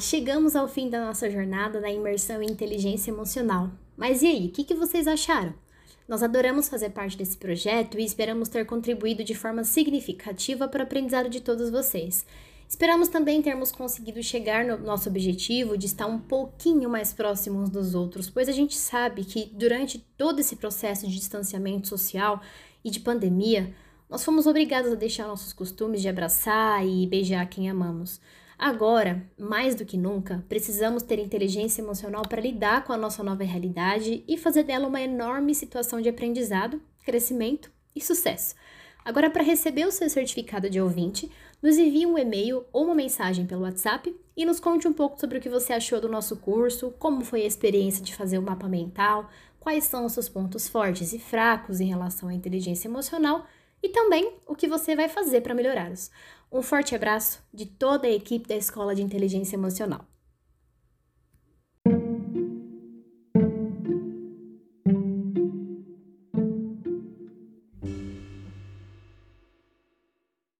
Chegamos ao fim da nossa jornada da imersão em inteligência emocional. Mas e aí, o que, que vocês acharam? Nós adoramos fazer parte desse projeto e esperamos ter contribuído de forma significativa para o aprendizado de todos vocês. Esperamos também termos conseguido chegar no nosso objetivo de estar um pouquinho mais próximos dos outros, pois a gente sabe que durante todo esse processo de distanciamento social e de pandemia, nós fomos obrigados a deixar nossos costumes de abraçar e beijar quem amamos. Agora, mais do que nunca, precisamos ter inteligência emocional para lidar com a nossa nova realidade e fazer dela uma enorme situação de aprendizado, crescimento e sucesso. Agora, para receber o seu certificado de ouvinte, nos envie um e-mail ou uma mensagem pelo WhatsApp e nos conte um pouco sobre o que você achou do nosso curso, como foi a experiência de fazer o mapa mental, quais são os seus pontos fortes e fracos em relação à inteligência emocional e também o que você vai fazer para melhorá-los. Um forte abraço de toda a equipe da Escola de Inteligência Emocional.